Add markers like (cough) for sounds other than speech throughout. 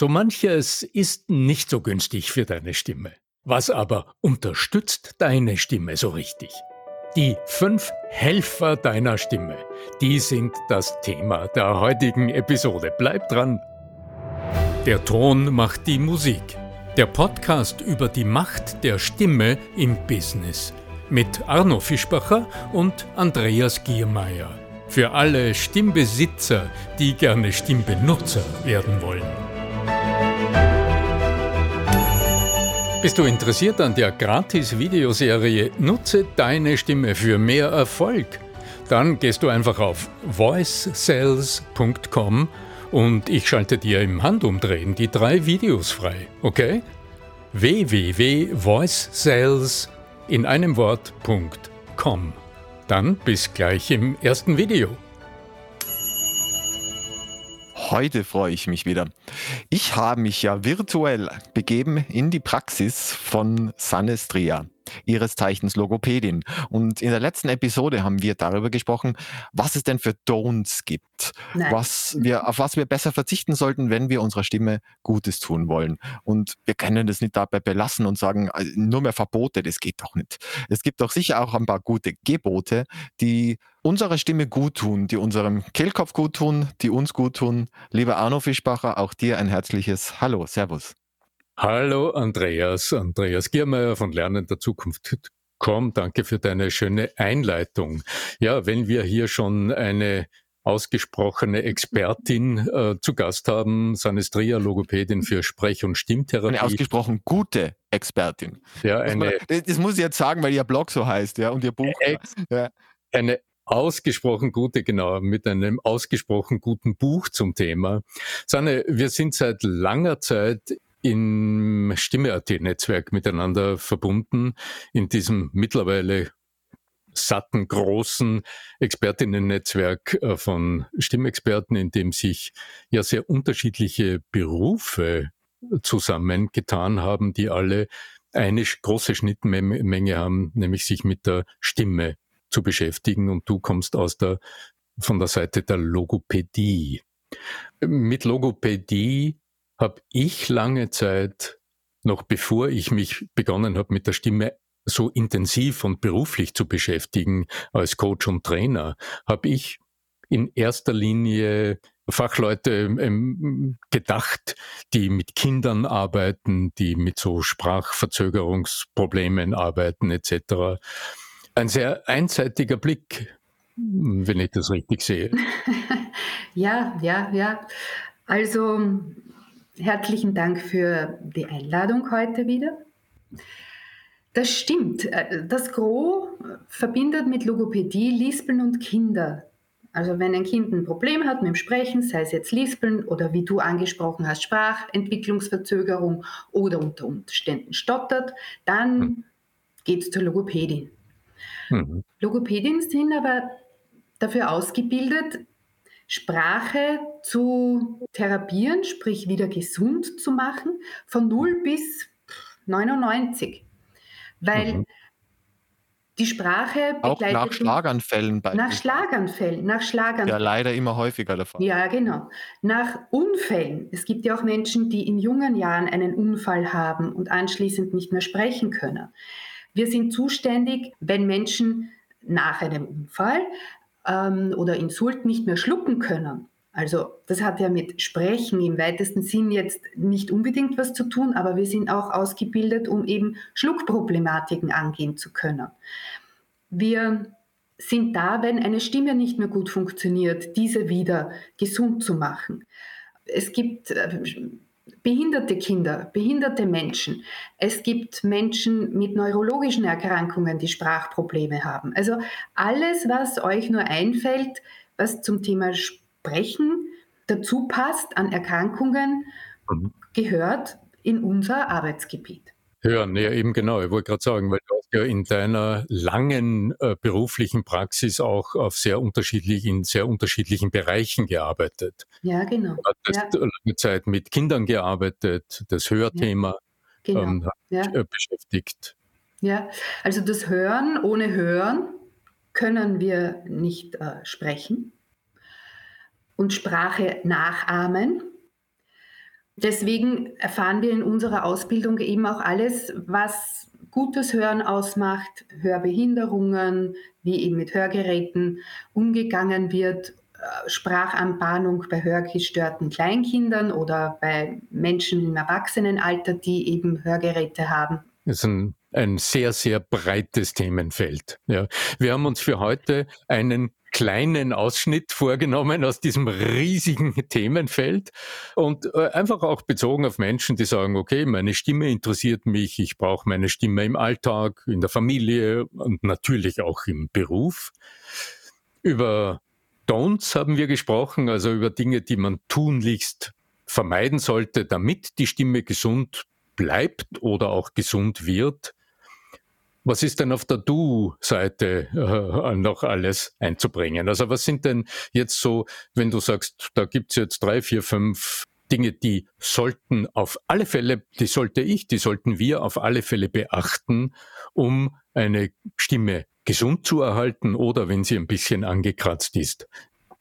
So manches ist nicht so günstig für deine Stimme. Was aber unterstützt deine Stimme so richtig? Die fünf Helfer deiner Stimme, die sind das Thema der heutigen Episode. Bleib dran! Der Ton macht die Musik. Der Podcast über die Macht der Stimme im Business. Mit Arno Fischbacher und Andreas Giermeier. Für alle Stimmbesitzer, die gerne Stimmbenutzer werden wollen. Bist du interessiert an der Gratis-Videoserie Nutze deine Stimme für mehr Erfolg? Dann gehst du einfach auf voicesales.com und ich schalte dir im Handumdrehen die drei Videos frei, okay? www.voicesales in einem Wort.com. Dann bis gleich im ersten Video. Heute freue ich mich wieder. Ich habe mich ja virtuell begeben in die Praxis von Sanestria ihres Zeichens Logopädin. Und in der letzten Episode haben wir darüber gesprochen, was es denn für Don'ts gibt, was wir, auf was wir besser verzichten sollten, wenn wir unserer Stimme Gutes tun wollen. Und wir können das nicht dabei belassen und sagen, äh, nur mehr Verbote, das geht doch nicht. Es gibt doch sicher auch ein paar gute Gebote, die unserer Stimme gut tun, die unserem Kehlkopf gut tun, die uns gut tun. Lieber Arno Fischbacher, auch dir ein herzliches Hallo, Servus. Hallo Andreas, Andreas Giermeier von Lernen der Zukunft.com. Danke für deine schöne Einleitung. Ja, wenn wir hier schon eine ausgesprochene Expertin äh, zu Gast haben, Sanestria, Logopädin für Sprech- und Stimmtherapie. Eine ausgesprochen gute Expertin. Ja, eine, das, das muss ich jetzt sagen, weil ihr Blog so heißt, ja, und ihr Buch. Ex, ja. Eine ausgesprochen gute, genau, mit einem ausgesprochen guten Buch zum Thema. Sanne, wir sind seit langer Zeit im Stimme.at-Netzwerk miteinander verbunden, in diesem mittlerweile satten, großen Expertinnen-Netzwerk äh, von Stimmexperten, in dem sich ja sehr unterschiedliche Berufe zusammengetan haben, die alle eine große Schnittmenge haben, nämlich sich mit der Stimme zu beschäftigen. Und du kommst aus der, von der Seite der Logopädie. Mit Logopädie habe ich lange Zeit, noch bevor ich mich begonnen habe mit der Stimme so intensiv und beruflich zu beschäftigen als Coach und Trainer, habe ich in erster Linie Fachleute ähm, gedacht, die mit Kindern arbeiten, die mit so Sprachverzögerungsproblemen arbeiten etc. Ein sehr einseitiger Blick, wenn ich das richtig sehe. (laughs) ja, ja, ja. Also Herzlichen Dank für die Einladung heute wieder. Das stimmt. Äh, das Gros verbindet mit Logopädie Lispeln und Kinder. Also wenn ein Kind ein Problem hat mit dem Sprechen, sei es jetzt Lispeln oder wie du angesprochen hast, Sprachentwicklungsverzögerung oder unter Umständen stottert, dann hm. geht es zur Logopädin. Mhm. Logopädien sind aber dafür ausgebildet, Sprache zu therapieren, sprich wieder gesund zu machen, von 0 bis 99. Weil mhm. die Sprache begleitet Auch nach Schlaganfällen. Nach Schlaganfällen, nach Schlaganfällen. Ja, leider immer häufiger der Fall. Ja, genau. Nach Unfällen. Es gibt ja auch Menschen, die in jungen Jahren einen Unfall haben und anschließend nicht mehr sprechen können. Wir sind zuständig, wenn Menschen nach einem Unfall ähm, oder Insult nicht mehr schlucken können. Also das hat ja mit Sprechen im weitesten Sinn jetzt nicht unbedingt was zu tun, aber wir sind auch ausgebildet, um eben Schluckproblematiken angehen zu können. Wir sind da, wenn eine Stimme nicht mehr gut funktioniert, diese wieder gesund zu machen. Es gibt äh, behinderte Kinder, behinderte Menschen. Es gibt Menschen mit neurologischen Erkrankungen, die Sprachprobleme haben. Also alles, was euch nur einfällt, was zum Thema Sprechen dazu passt an Erkrankungen, mhm. gehört in unser Arbeitsgebiet. Hören, ja eben genau. Ich wollte gerade sagen, weil du ja in deiner langen äh, beruflichen Praxis auch auf sehr unterschiedlich, in sehr unterschiedlichen Bereichen gearbeitet. Ja, genau. Du hast ja. lange Zeit mit Kindern gearbeitet, das Hörthema ja. Genau. ähm, ja. Äh, beschäftigt. Ja, also das Hören, ohne Hören können wir nicht äh, sprechen und Sprache nachahmen Deswegen erfahren wir in unserer Ausbildung eben auch alles, was gutes Hören ausmacht, Hörbehinderungen, wie eben mit Hörgeräten umgegangen wird, äh, Sprachanbahnung bei hörgestörten Kleinkindern oder bei Menschen im Erwachsenenalter, die eben Hörgeräte haben. Das ist ein, ein sehr, sehr breites Themenfeld. Ja. Wir haben uns für heute einen kleinen Ausschnitt vorgenommen aus diesem riesigen Themenfeld und äh, einfach auch bezogen auf Menschen, die sagen, okay, meine Stimme interessiert mich, ich brauche meine Stimme im Alltag, in der Familie und natürlich auch im Beruf. Über Don'ts haben wir gesprochen, also über Dinge, die man tunlichst vermeiden sollte, damit die Stimme gesund bleibt oder auch gesund wird. Was ist denn auf der Du-Seite äh, noch alles einzubringen? Also was sind denn jetzt so, wenn du sagst, da gibt's jetzt drei, vier, fünf Dinge, die sollten auf alle Fälle, die sollte ich, die sollten wir auf alle Fälle beachten, um eine Stimme gesund zu erhalten oder wenn sie ein bisschen angekratzt ist,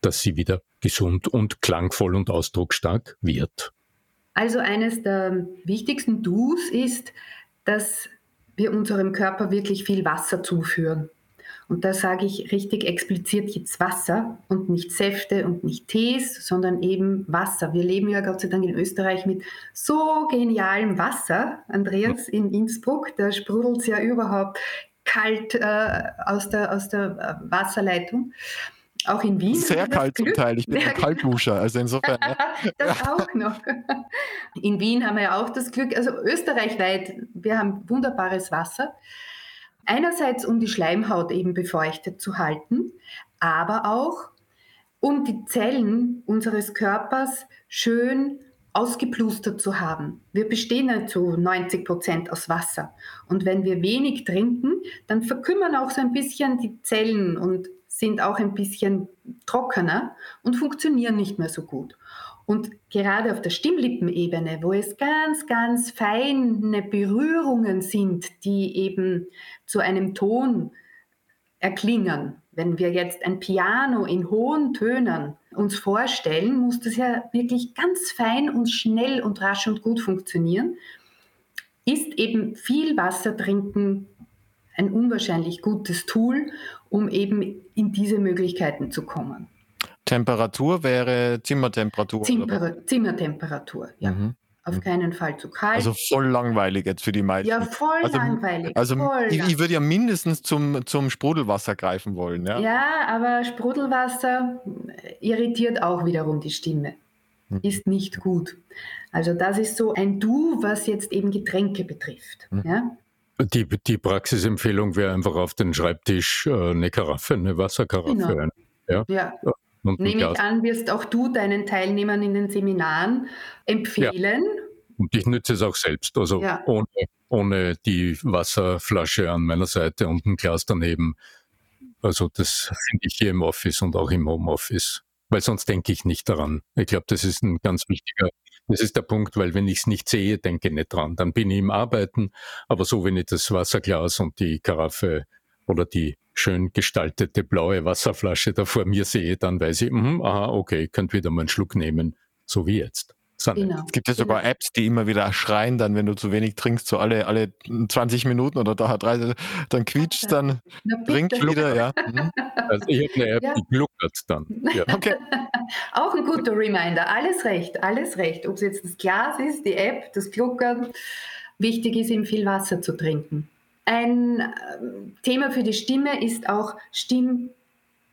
dass sie wieder gesund und klangvoll und ausdrucksstark wird. Also eines der wichtigsten Do's ist, dass wir unserem Körper wirklich viel Wasser zuführen. Und da sage ich richtig explizit jetzt Wasser und nicht Säfte und nicht Tees, sondern eben Wasser. Wir leben ja Gott sei Dank in Österreich mit so genialem Wasser. Andreas, in Innsbruck, da sprudelt es ja überhaupt kalt äh, aus, der, aus der äh, Wasserleitung. Auch in Wien. Sehr kalt zum Teil. Ich bin ein Kaltduscher, also insofern. Ja. (laughs) das auch noch. In Wien haben wir ja auch das Glück, also österreichweit, wir haben wunderbares Wasser. Einerseits, um die Schleimhaut eben befeuchtet zu halten, aber auch, um die Zellen unseres Körpers schön ausgeplustert zu haben. Wir bestehen ja zu 90 Prozent aus Wasser. Und wenn wir wenig trinken, dann verkümmern auch so ein bisschen die Zellen und sind auch ein bisschen trockener und funktionieren nicht mehr so gut. Und gerade auf der Stimmlippenebene, wo es ganz, ganz feine Berührungen sind, die eben zu einem Ton erklingen. Wenn wir jetzt ein Piano in hohen Tönen uns vorstellen, muss das ja wirklich ganz fein und schnell und rasch und gut funktionieren. Ist eben viel Wasser trinken ein unwahrscheinlich gutes Tool, um eben in diese Möglichkeiten zu kommen. Temperatur wäre Zimmertemperatur. Zimmer, Zimmertemperatur, ja. Mhm. Auf mhm. keinen Fall zu kalt. Also voll langweilig jetzt für die meisten. Ja, voll also, langweilig. Also voll ich, ich, würde ja mindestens zum, zum Sprudelwasser greifen wollen. Ja? ja, aber Sprudelwasser irritiert auch wiederum die Stimme. Mhm. Ist nicht gut. Also das ist so ein Du, was jetzt eben Getränke betrifft. Mhm. Ja? Die, die Praxisempfehlung wäre einfach auf den Schreibtisch äh, eine Karaffe, eine Wasserkaraffe. Genau. Ja. ja. Nehme ich an, wirst auch du deinen Teilnehmern in den Seminaren empfehlen. Ja. Und ich nütze es auch selbst, also ja. ohne, ohne die Wasserflasche an meiner Seite und ein Glas daneben. Also das finde ich hier im Office und auch im Homeoffice, weil sonst denke ich nicht daran. Ich glaube, das ist ein ganz wichtiger das ist der Punkt, weil wenn ich es nicht sehe, denke ich nicht dran. Dann bin ich im Arbeiten, aber so, wenn ich das Wasserglas und die Karaffe oder die schön gestaltete blaue Wasserflasche da vor mir sehe, dann weiß ich, mh, aha, okay, könnt wieder mal einen Schluck nehmen, so wie jetzt. Genau. Es gibt ja sogar genau. Apps, die immer wieder schreien, dann, wenn du zu wenig trinkst, so alle, alle 20 Minuten oder da drei, dann quietscht, dann trinkt wieder, ja. Mhm. Also ich habe eine App, ja. die gluckert dann. Ja. Okay. (laughs) Auch ein guter Reminder. Alles recht, alles recht. Ob es jetzt das Glas ist, die App, das Gluckern. Wichtig ist eben viel Wasser zu trinken. Ein ähm, Thema für die Stimme ist auch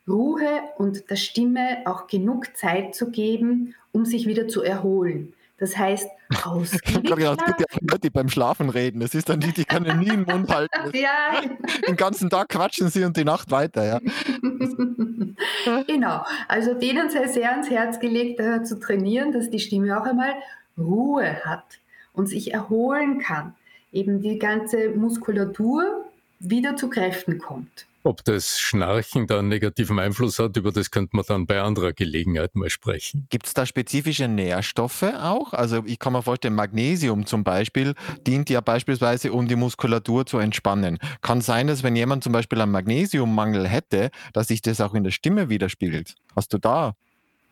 Stimmruhe und der Stimme auch genug Zeit zu geben, um sich wieder zu erholen. Das heißt, ausgiebig genau, Es gibt ja Leute, die beim Schlafen reden. Das ist dann die, die können nie im Mund halten. (laughs) ja. Den ganzen Tag quatschen sie und die Nacht weiter. Ja. (laughs) genau. Also denen sei sehr ans Herz gelegt, äh, zu trainieren, dass die Stimme auch einmal Ruhe hat und sich erholen kann. Eben die ganze Muskulatur wieder zu Kräften kommt. Ob das Schnarchen da einen negativen Einfluss hat, über das könnte man dann bei anderer Gelegenheit mal sprechen. Gibt es da spezifische Nährstoffe auch? Also ich kann mir vorstellen, Magnesium zum Beispiel dient ja beispielsweise, um die Muskulatur zu entspannen. Kann sein, dass wenn jemand zum Beispiel einen Magnesiummangel hätte, dass sich das auch in der Stimme widerspiegelt. Hast du da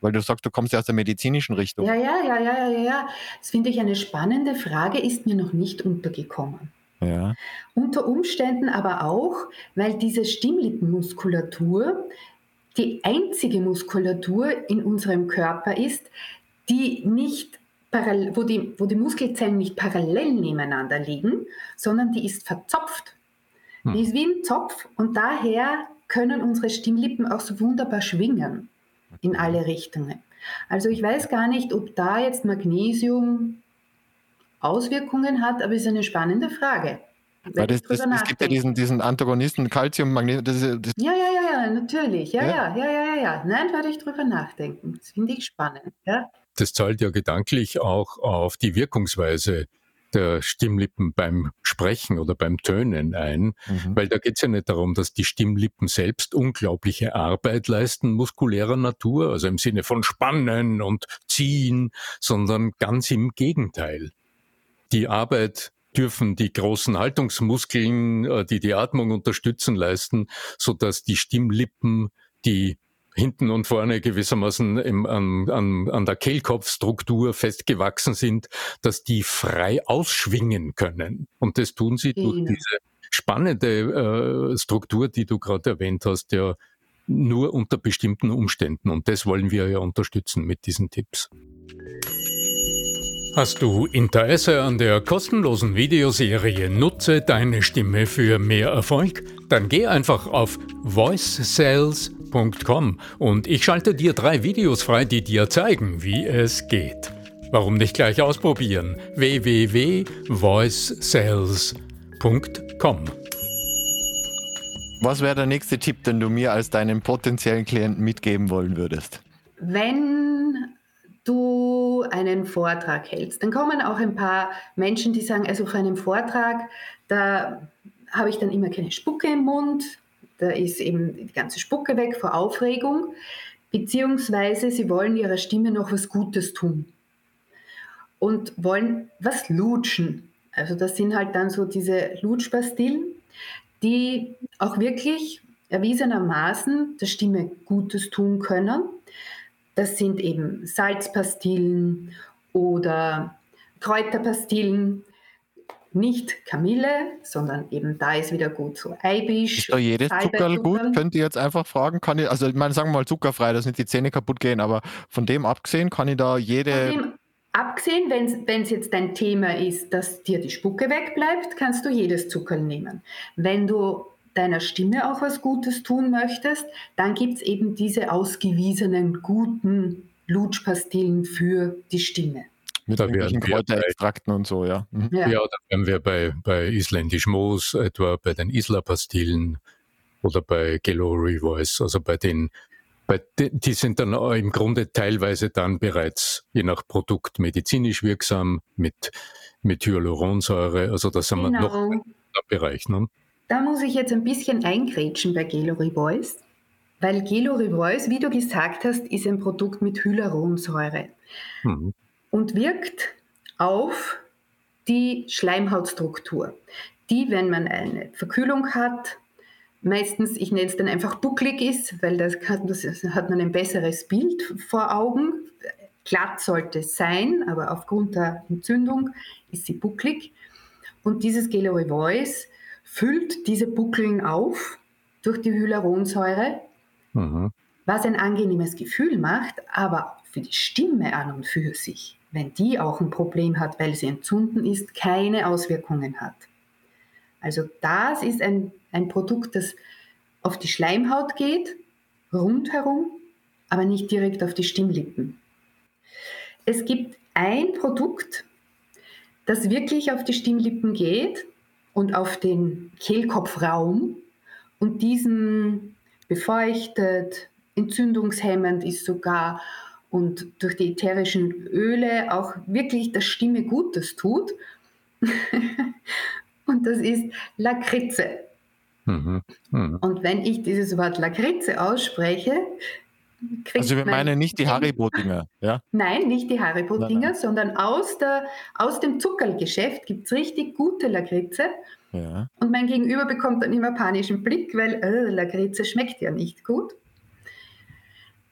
Weil du sagst, du kommst ja aus der medizinischen Richtung. Ja, ja, ja, ja, ja, ja. Das finde ich eine spannende Frage, ist mir noch nicht untergekommen. Ja. Unter Umständen aber auch, weil diese Stimmlippenmuskulatur die einzige Muskulatur in unserem Körper ist, die nicht wo die, wo die Muskelzellen nicht parallel nebeneinander liegen, sondern die ist verzopft. Hm. Die ist wie ein Zopf und daher können unsere Stimmlippen auch so wunderbar schwingen in alle Richtungen. Also ich weiß gar nicht, ob da jetzt Magnesium Auswirkungen hat, aber es ist eine spannende Frage. Weil das, das, es gibt ja diesen, diesen Antagonisten Calcium, Magnesium. Das, das ja, ja, ja, ja, natürlich. Ja, ja, ja, ja, ja. ja. Nein, werde ich drüber nachdenken. Das finde ich spannend. Ja. Das zahlt ja gedanklich auch auf die Wirkungsweise der Stimmlippen beim Sprechen oder beim Tönen ein, mhm. weil da geht es ja nicht darum, dass die Stimmlippen selbst unglaubliche Arbeit leisten, muskulärer Natur, also im Sinne von spannen und ziehen, sondern ganz im Gegenteil. Die Arbeit dürfen die großen Haltungsmuskeln, äh, die die Atmung unterstützen, leisten, so dass die Stimmlippen, die hinten und vorne gewissermaßen im, an, an, an der Kehlkopfstruktur festgewachsen sind, dass die frei ausschwingen können. Und das tun sie durch ja. diese spannende äh, Struktur, die du gerade erwähnt hast, ja nur unter bestimmten Umständen. Und das wollen wir ja unterstützen mit diesen Tipps. Hast du Interesse an der kostenlosen Videoserie Nutze deine Stimme für mehr Erfolg? Dann geh einfach auf voicesales.com und ich schalte dir drei Videos frei, die dir zeigen, wie es geht. Warum nicht gleich ausprobieren? www.voicesales.com Was wäre der nächste Tipp, den du mir als deinen potenziellen Klienten mitgeben wollen würdest? Wenn du einen Vortrag hältst. Dann kommen auch ein paar Menschen, die sagen, also vor einem Vortrag, da habe ich dann immer keine Spucke im Mund, da ist eben die ganze Spucke weg vor Aufregung, beziehungsweise sie wollen ihrer Stimme noch was Gutes tun und wollen was lutschen. Also das sind halt dann so diese Lutschpastillen, die auch wirklich erwiesenermaßen der Stimme Gutes tun können. Das sind eben Salzpastillen oder Kräuterpastillen. Nicht Kamille, sondern eben da ist wieder gut so Eibisch. Ist da jedes Zuckerl gut? Könnt ihr jetzt einfach fragen? Kann ich, also ich meine, sagen wir mal zuckerfrei, dass nicht die Zähne kaputt gehen, aber von dem abgesehen kann ich da jede. Von dem abgesehen, wenn es jetzt dein Thema ist, dass dir die Spucke wegbleibt, kannst du jedes Zuckerl nehmen. Wenn du deiner Stimme auch was Gutes tun möchtest, dann gibt es eben diese ausgewiesenen guten Lutschpastillen für die Stimme. Mit da irgendwelchen Kräuterextrakten und so, ja. Mhm. ja. Ja, da wären wir bei, bei Isländisch Moos, etwa bei den Isla-Pastillen oder bei Gallery Voice, also bei den, bei den, die sind dann im Grunde teilweise dann bereits je nach Produkt medizinisch wirksam mit, mit Hyaluronsäure, also da sind genau. wir noch im Bereich. Ne? Da muss ich jetzt ein bisschen eingrätschen bei Gelori Voice, weil Gelori Voice, wie du gesagt hast, ist ein Produkt mit Hyaluronsäure mhm. und wirkt auf die Schleimhautstruktur, die, wenn man eine Verkühlung hat, meistens, ich nenne es dann einfach bucklig ist, weil das, das hat man ein besseres Bild vor Augen. Glatt sollte es sein, aber aufgrund der Entzündung ist sie bucklig. Und dieses Gelori Voice füllt diese Buckeln auf durch die Hyaluronsäure, mhm. was ein angenehmes Gefühl macht, aber für die Stimme an und für sich, wenn die auch ein Problem hat, weil sie entzünden ist, keine Auswirkungen hat. Also das ist ein, ein Produkt, das auf die Schleimhaut geht, rundherum, aber nicht direkt auf die Stimmlippen. Es gibt ein Produkt, das wirklich auf die Stimmlippen geht, und auf den Kehlkopfraum und diesen befeuchtet, entzündungshemmend ist sogar und durch die ätherischen Öle auch wirklich der Stimme Gutes tut. (laughs) und das ist Lakritze. Mhm. Mhm. Und wenn ich dieses Wort Lakritze ausspreche, also wir meinen nicht die Haribo-Dinger, ja? Nein, nicht die Haribo-Dinger, sondern aus, der, aus dem Zuckerlgeschäft gibt es richtig gute Lakritze. Ja. Und mein Gegenüber bekommt dann immer panischen Blick, weil äh, Lakritze schmeckt ja nicht gut.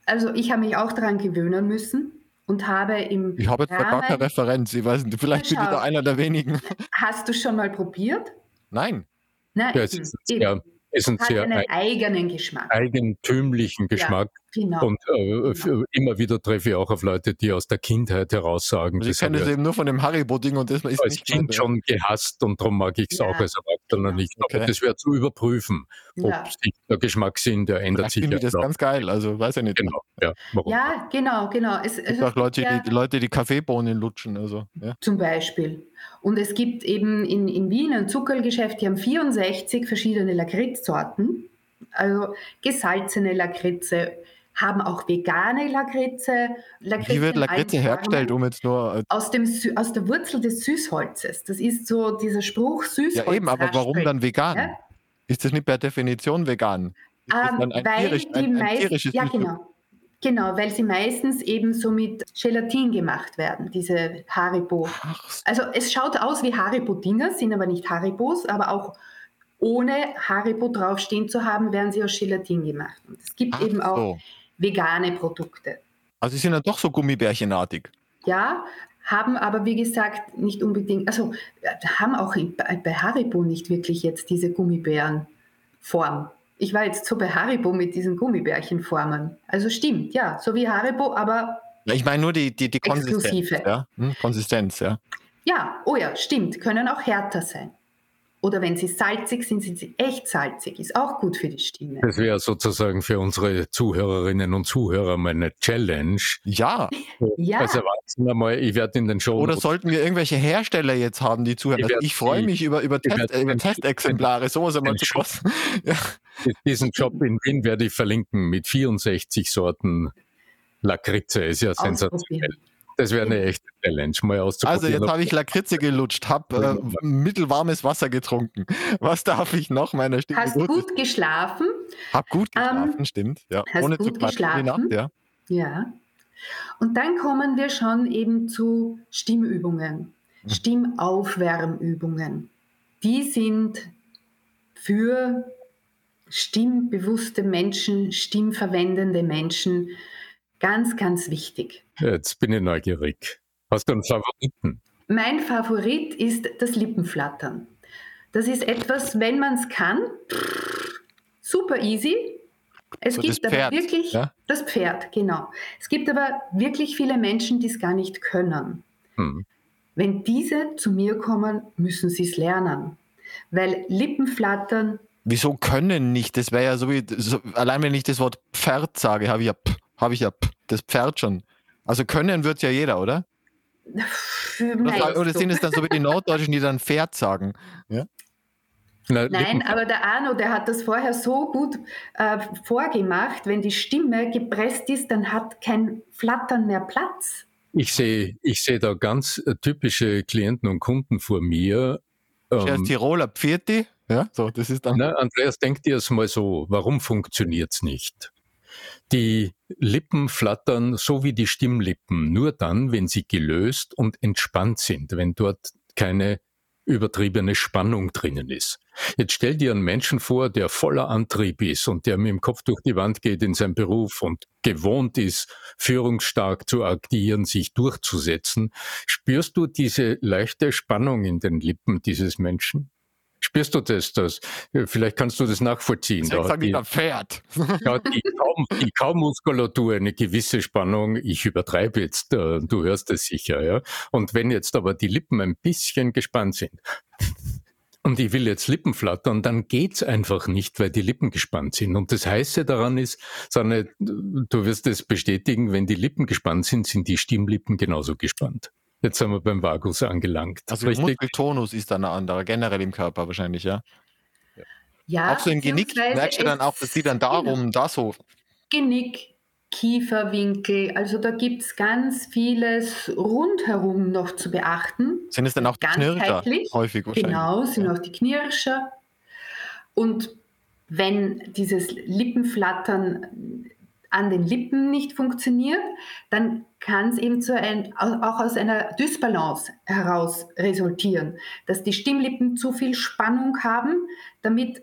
Also ich habe mich auch daran gewöhnen müssen und habe im Ich habe jetzt Rahmen, gar keine Referenz. Ich weiß nicht, vielleicht bin ich da einer der wenigen. Hast du schon mal probiert? Nein. Nein, ja, es ist sehr, ist ein sehr einen eigenen Geschmack. eigentümlichen Geschmack. Ja, genau. Und äh, genau. immer wieder treffe ich auch auf Leute, die aus der Kindheit heraus sagen, also ich kenne das eben nur von dem Haribo-Ding und das ist als nicht Kind schon gehasst und darum mag ich es ja. auch als Erwachsener genau. nicht. Aber okay. das wäre zu überprüfen, ob ja. sich der Geschmackssinn, der ändert sich. Ich finde das ganz geil, also weiß ich nicht. Genau, ja, ja genau, genau. Es, es gibt auch Leute, die, Leute, die Kaffeebohnen lutschen. Also, ja. Zum Beispiel. Und es gibt eben in, in Wien ein Zuckergeschäft, die haben 64 verschiedene Lakritzsorten, also gesalzene Lakritze, haben auch vegane Lakritze. Lakritze Wie wird Lakritze hergestellt, um jetzt nur... Äh aus, dem, aus der Wurzel des Süßholzes. Das ist so dieser Spruch, Süßholz Ja eben, aber warum dann vegan? Ja? Ist das nicht per Definition vegan? Ist das ähm, ein, weil tierisch, ein, ein tierisches Ja, genau. Genau, weil sie meistens eben so mit Gelatin gemacht werden, diese Haribo. Also es schaut aus wie Haribo-Dinger, sind aber nicht Haribos, aber auch ohne Haribo draufstehen zu haben, werden sie aus Gelatin gemacht. Und es gibt Ach eben auch so. Vegane Produkte. Also sie sind dann doch so gummibärchenartig. Ja, haben aber wie gesagt nicht unbedingt, also haben auch bei Haribo nicht wirklich jetzt diese Gummibärenform. Ich war jetzt so bei Haribo mit diesen Gummibärchenformen. Also stimmt, ja, so wie Haribo, aber. Ja, ich meine nur die, die, die Konsistenz. Ja? Hm, Konsistenz, ja. Ja, oh ja, stimmt, können auch härter sein. Oder wenn sie salzig sind, sind sie echt salzig. Ist auch gut für die Stimme. Das wäre sozusagen für unsere Zuhörerinnen und Zuhörer meine Challenge. Ja. ja. Also Erwachsener mal, ich werde in den Show. Oder sollten wir irgendwelche Hersteller jetzt haben, die zuhören? Ich, also ich freue mich über, über, Test, äh, über Testexemplare. So ist immer zu ja. Diesen Job in Wien werde ich verlinken mit 64 Sorten Lakritze. Ist ja sensationell. Das wäre eine echte Challenge, mal auszuprobieren. Also jetzt habe ich Lakritze gelutscht, habe äh, mittelwarmes Wasser getrunken. Was darf ich noch meiner Stimme? Hast gut, gut geschlafen? Hab gut ähm, geschlafen, ähm, stimmt. Ja. Hast Ohne gut zu geschlafen? Nacht, ja. ja. Und dann kommen wir schon eben zu Stimmübungen, hm. Stimmaufwärmübungen. Die sind für stimmbewusste Menschen, stimmverwendende Menschen Ganz, ganz wichtig. Jetzt bin ich neugierig. Hast du einen Favoriten? Mein Favorit ist das Lippenflattern. Das ist etwas, wenn man es kann, super easy. Es so gibt aber wirklich ja? das Pferd, genau. Es gibt aber wirklich viele Menschen, die es gar nicht können. Hm. Wenn diese zu mir kommen, müssen sie es lernen. Weil Lippenflattern. Wieso können nicht? Das wäre ja so wie, so, allein wenn ich das Wort Pferd sage, habe ich ja habe ich ja das Pferd schon. Also können wird ja jeder, oder? Oder, oder sind es dann so wie die Norddeutschen, die dann Pferd sagen? Ja? Na, Nein, aber der Arno, der hat das vorher so gut äh, vorgemacht. Wenn die Stimme gepresst ist, dann hat kein Flattern mehr Platz. Ich sehe ich seh da ganz äh, typische Klienten und Kunden vor mir. Ähm, Tiroler Pfirti. Ja, so, das ist dann. Na, Andreas, denk dir es mal so, warum funktioniert es nicht? Die Lippen flattern so wie die Stimmlippen, nur dann, wenn sie gelöst und entspannt sind, wenn dort keine übertriebene Spannung drinnen ist. Jetzt stell dir einen Menschen vor, der voller Antrieb ist und der mit dem Kopf durch die Wand geht in seinem Beruf und gewohnt ist, führungsstark zu agieren, sich durchzusetzen. Spürst du diese leichte Spannung in den Lippen dieses Menschen? Spürst du das? das vielleicht kannst du das nachvollziehen. Da sag ich, Pferd. (laughs) Ja, die, Kaum, die Kaumuskulatur, eine gewisse Spannung, ich übertreibe jetzt, äh, du hörst es sicher, ja. Und wenn jetzt aber die Lippen ein bisschen gespannt sind, (laughs) und ich will jetzt Lippen flattern, dann geht's einfach nicht, weil die Lippen gespannt sind. Und das Heiße daran ist, Sanne, du wirst es bestätigen, wenn die Lippen gespannt sind, sind die Stimmlippen genauso gespannt. Jetzt sind wir beim Vagus angelangt. Also der Muskeltonus ist dann ein anderer, generell im Körper wahrscheinlich, ja? Ja. Auch so im Genick merkst du dann auch, dass die dann darum, da so. Genick, Kieferwinkel, also da gibt es ganz vieles rundherum noch zu beachten. Sind es dann auch die Knirscher häufig wahrscheinlich? Genau, sind ja. auch die Knirscher. Und wenn dieses Lippenflattern an den Lippen nicht funktioniert, dann kann es eben zu ein, auch aus einer Dysbalance heraus resultieren, dass die Stimmlippen zu viel Spannung haben. Damit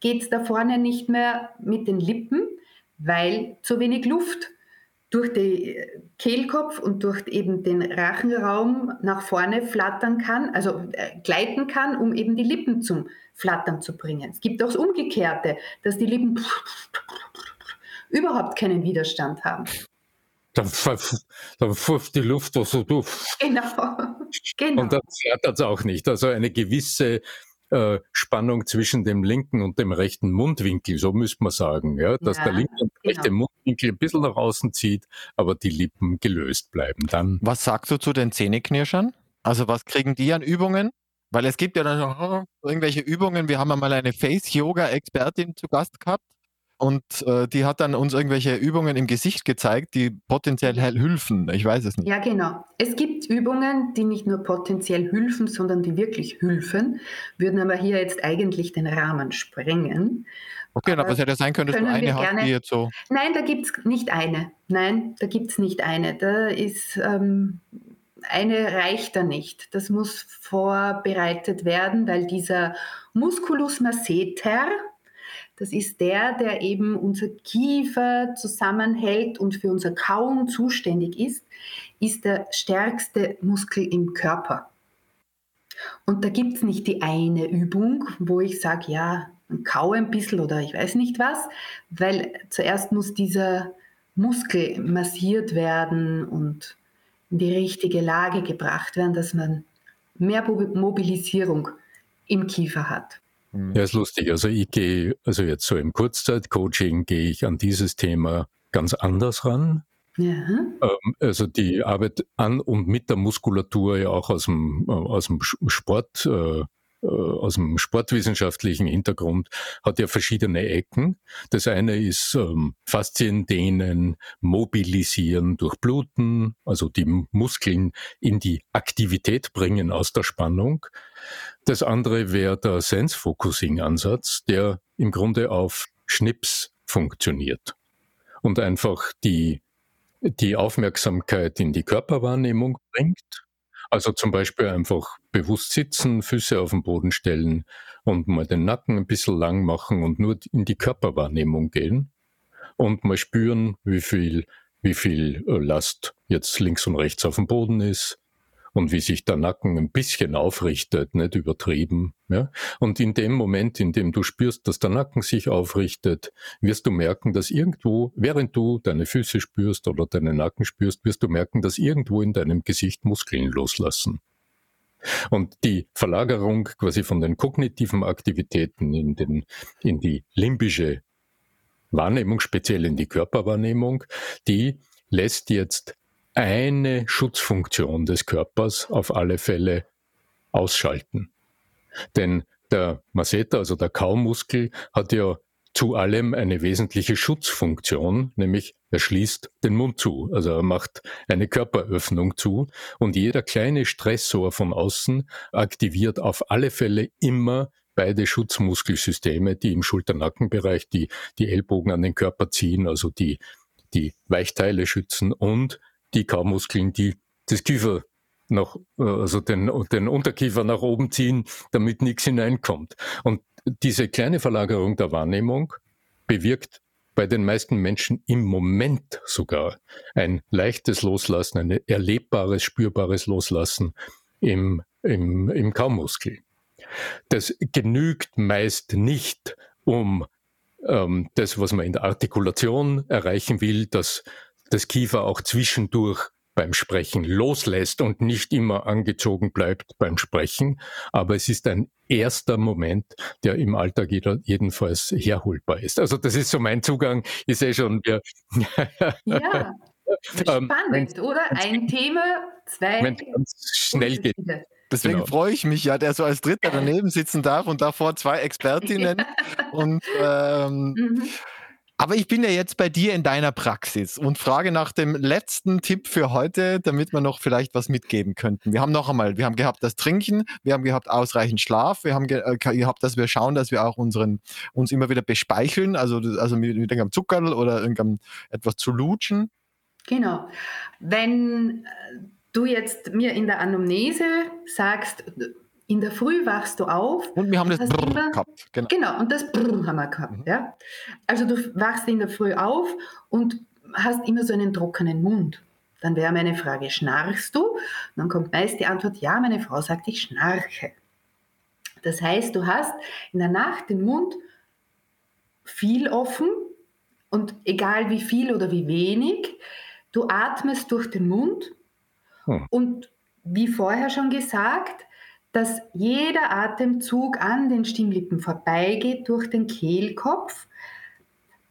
geht es da vorne nicht mehr mit den Lippen. weil zu wenig Luft durch den Kehlkopf und durch eben den Rachenraum nach vorne flattern kann, also äh, gleiten kann, um eben die Lippen zum Flattern zu bringen. Es gibt auch das Umgekehrte, dass die Lippen überhaupt keinen Widerstand haben. Dann, dann pfufft die Luft so durch. Genau. genau. Und dann flattert es auch nicht. Also eine gewisse äh, Spannung zwischen dem linken und dem rechten Mundwinkel, so müsste man sagen, ja, dass ja, der linke und genau. rechte Mundwinkel ein bisschen nach außen zieht, aber die Lippen gelöst bleiben. Dann. Was sagst du zu den Zähneknirschern? Also was kriegen die an Übungen? Weil es gibt ja dann noch irgendwelche Übungen. Wir haben einmal eine Face-Yoga-Expertin zu Gast gehabt und äh, die hat dann uns irgendwelche Übungen im Gesicht gezeigt, die potenziell helfen. Ich weiß es nicht. Ja, genau. Es gibt Übungen, die nicht nur potenziell helfen, sondern die wirklich helfen, würden aber hier jetzt eigentlich den Rahmen sprengen. Okay, aber es hätte sein können, dass du eine hast, gerne, die jetzt so. Nein, da gibt es nicht eine. Nein, da gibt es nicht eine. Da ist ähm, eine reicht da nicht. Das muss vorbereitet werden, weil dieser Musculus masseter, das ist der, der eben unser Kiefer zusammenhält und für unser Kauen zuständig ist, ist der stärkste Muskel im Körper. Und da gibt es nicht die eine Übung, wo ich sage, ja, kaue ein bisschen oder ich weiß nicht was, weil zuerst muss dieser Muskel massiert werden und in die richtige Lage gebracht werden, dass man mehr Mobilisierung im Kiefer hat. Mhm. Ja, ist lustig. Also ich gehe, also jetzt so im Kurzzeitcoaching gehe ich an dieses Thema ganz anders ran. Ja. Ähm, also die Arbeit an und mit der Muskulatur ja auch aus dem, äh, aus dem Sport, äh, äh, aus dem sportwissenschaftlichen Hintergrund hat ja verschiedene Ecken. Das eine ist ähm, Faszien dehnen, mobilisieren, durchbluten, also die Muskeln in die Aktivität bringen aus der Spannung. Das andere wäre der Sense-Focusing-Ansatz, der im Grunde auf Schnips funktioniert und einfach die, die Aufmerksamkeit in die Körperwahrnehmung bringt. Also zum Beispiel einfach bewusst sitzen, Füße auf den Boden stellen und mal den Nacken ein bisschen lang machen und nur in die Körperwahrnehmung gehen und mal spüren, wie viel, wie viel äh, Last jetzt links und rechts auf dem Boden ist, und wie sich der Nacken ein bisschen aufrichtet, nicht übertrieben. Ja? Und in dem Moment, in dem du spürst, dass der Nacken sich aufrichtet, wirst du merken, dass irgendwo, während du deine Füße spürst oder deinen Nacken spürst, wirst du merken, dass irgendwo in deinem Gesicht Muskeln loslassen. Und die Verlagerung quasi von den kognitiven Aktivitäten in, den, in die limbische Wahrnehmung, speziell in die Körperwahrnehmung, die lässt jetzt eine Schutzfunktion des Körpers auf alle Fälle ausschalten. Denn der Masseter, also der Kaumuskel, hat ja zu allem eine wesentliche Schutzfunktion, nämlich er schließt den Mund zu, also er macht eine Körperöffnung zu und jeder kleine Stressor von außen aktiviert auf alle Fälle immer beide Schutzmuskelsysteme, die im Schulternackenbereich die, die Ellbogen an den Körper ziehen, also die, die Weichteile schützen und die Kaumuskeln, die das Kiefer nach, äh, also den, den Unterkiefer nach oben ziehen, damit nichts hineinkommt. Und diese kleine Verlagerung der Wahrnehmung bewirkt bei den meisten Menschen im Moment sogar ein leichtes Loslassen, ein erlebbares, spürbares Loslassen im, im, im Kaumuskel. Das genügt meist nicht, um ähm, das, was man in der Artikulation erreichen will, dass das Kiefer auch zwischendurch beim Sprechen loslässt und nicht immer angezogen bleibt beim Sprechen. Aber es ist ein erster Moment, der im Alltag jeder, jedenfalls herholbar ist. Also das ist so mein Zugang. Ich sehe schon, wir ja, (laughs) ähm, spannend, oder? Ein Thema, zwei. Wenn ganz schnell geht. Deswegen genau. freue ich mich ja, der so als Dritter daneben sitzen darf und davor zwei (laughs) Expertinnen. und ähm, mhm. Aber ich bin ja jetzt bei dir in deiner Praxis und frage nach dem letzten Tipp für heute, damit wir noch vielleicht was mitgeben könnten. Wir haben noch einmal, wir haben gehabt das Trinken, wir haben gehabt ausreichend Schlaf, wir haben ge äh, gehabt, dass wir schauen, dass wir auch unseren, uns immer wieder bespeicheln, also, also mit, mit irgendeinem Zuckerl oder irgendeinem etwas zu lutschen. Genau. Wenn äh, du jetzt mir in der Anamnese sagst, In der Früh wachst du auf. Und wir haben das Brrr immer, gehabt. Genau. genau, und das Brrr haben wir gehabt. Mhm. Ja? Also du wachst in der Früh auf und hast immer so einen trockenen Mund. Dann wäre meine Frage, schnarchst du? Und dann kommt meist die Antwort, ja, meine Frau sagt, ich schnarche. Das heißt, du hast in der Nacht den Mund viel offen und egal wie viel oder wie wenig, du atmest durch den Mund hm. und wie vorher schon gesagt, dass jeder Atemzug an den Stimmlippen vorbeigeht durch den Kehlkopf,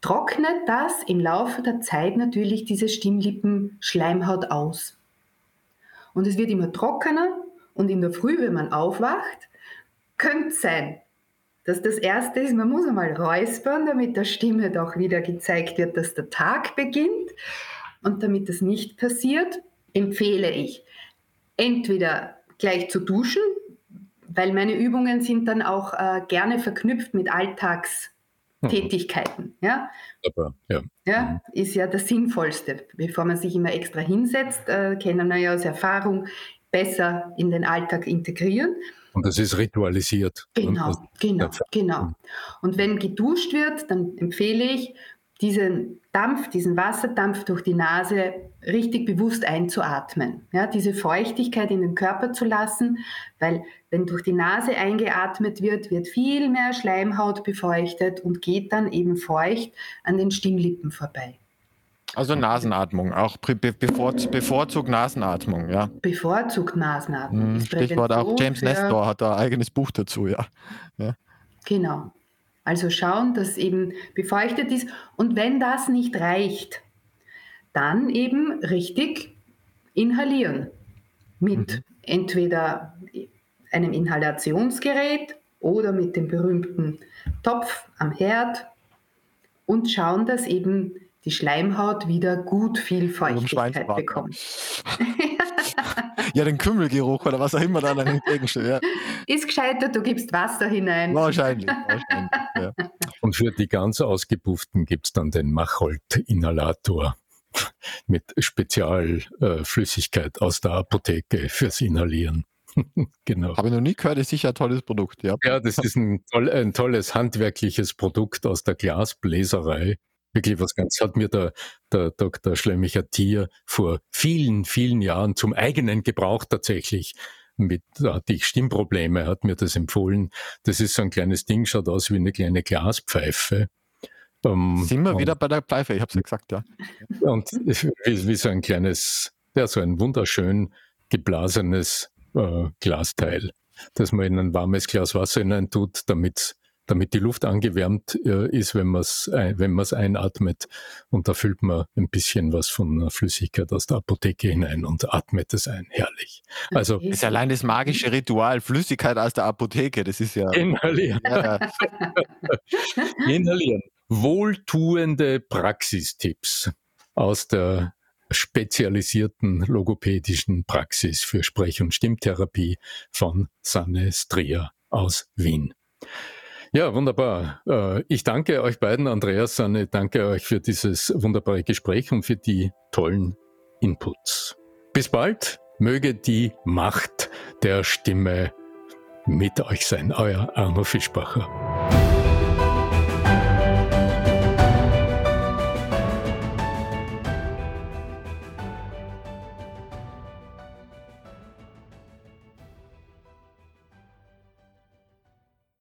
trocknet das im Laufe der Zeit natürlich diese Stimmlippen-Schleimhaut aus. Und es wird immer trockener und in der Früh, wenn man aufwacht, könnte sein, dass das Erste ist, man muss einmal räuspern, damit der Stimme doch wieder gezeigt wird, dass der Tag beginnt. Und damit das nicht passiert, empfehle ich, entweder gleich zu duschen, weil meine Übungen sind dann auch äh, gerne verknüpft mit Alltagstätigkeiten. Ja? Aber, ja. ja, mhm. ist ja das Sinnvollste. Bevor man sich immer extra hinsetzt, äh, kennen wir ja aus Erfahrung, besser in den Alltag integrieren. Und das ist ritualisiert. Genau, genau, genau. Und wenn geduscht wird, dann empfehle ich, diesen Dampf, diesen Wasserdampf durch die Nase richtig bewusst einzuatmen. Ja, diese Feuchtigkeit in den Körper zu lassen, weil wenn durch die Nase eingeatmet wird, wird viel mehr Schleimhaut befeuchtet und geht dann eben feucht an den Stimmlippen vorbei. Also Nasenatmung, auch bevorzugt, bevorzugt Nasenatmung, ja. Bevorzugt Nasenatmung. Hm, Stichwort auch James Nestor hat da ein eigenes Buch dazu, ja. ja. Genau. Also schauen, dass eben befeuchtet ist. Und wenn das nicht reicht, dann eben richtig inhalieren. Mit mhm. entweder einem Inhalationsgerät oder mit dem berühmten Topf am Herd und schauen, dass eben die Schleimhaut wieder gut viel Feuchtigkeit bekommt. (laughs) ja, den Kümmelgeruch oder was auch immer da dann entgegensteht. Ja. Ist gescheitert, du gibst Wasser hinein. Wahrscheinlich. wahrscheinlich ja. Und für die ganz Ausgebufften gibt es dann den Macholt-Inhalator mit Spezialflüssigkeit äh, aus der Apotheke fürs Inhalieren. (laughs) genau. Habe ich noch nie gehört, ist sicher ein tolles Produkt. Ja, ja das ist ein, toll, ein tolles handwerkliches Produkt aus der Glasbläserei wirklich was ganz, hat mir der, der Dr. Schlemmicher Tier vor vielen, vielen Jahren zum eigenen Gebrauch tatsächlich mit, da hatte ich Stimmprobleme, hat mir das empfohlen. Das ist so ein kleines Ding, schaut aus wie eine kleine Glaspfeife. Ähm, Sind wir wieder bei der Pfeife, ich habe es ja gesagt, ja. Und wie, wie, so ein kleines, ja, so ein wunderschön geblasenes äh, Glasteil, das man in ein warmes Glas Wasser hinein tut, damit damit die Luft angewärmt äh, ist, wenn man es wenn man's einatmet. Und da füllt man ein bisschen was von Flüssigkeit aus der Apotheke hinein und atmet es ein. Herrlich. Also das ist allein das magische Ritual, Flüssigkeit aus der Apotheke, das ist ja. (laughs) Inhalieren. Ja. (laughs) Inhalieren. Wohltuende Praxistipps aus der spezialisierten logopädischen Praxis für Sprech- und Stimmtherapie von Sanne Strier aus Wien. Ja, wunderbar. Äh, ich danke euch beiden, Andreas, Sanne, danke euch für dieses wunderbare Gespräch und für die tollen Inputs. Bis bald, möge die Macht der Stimme mit euch sein, euer Arno Fischbacher.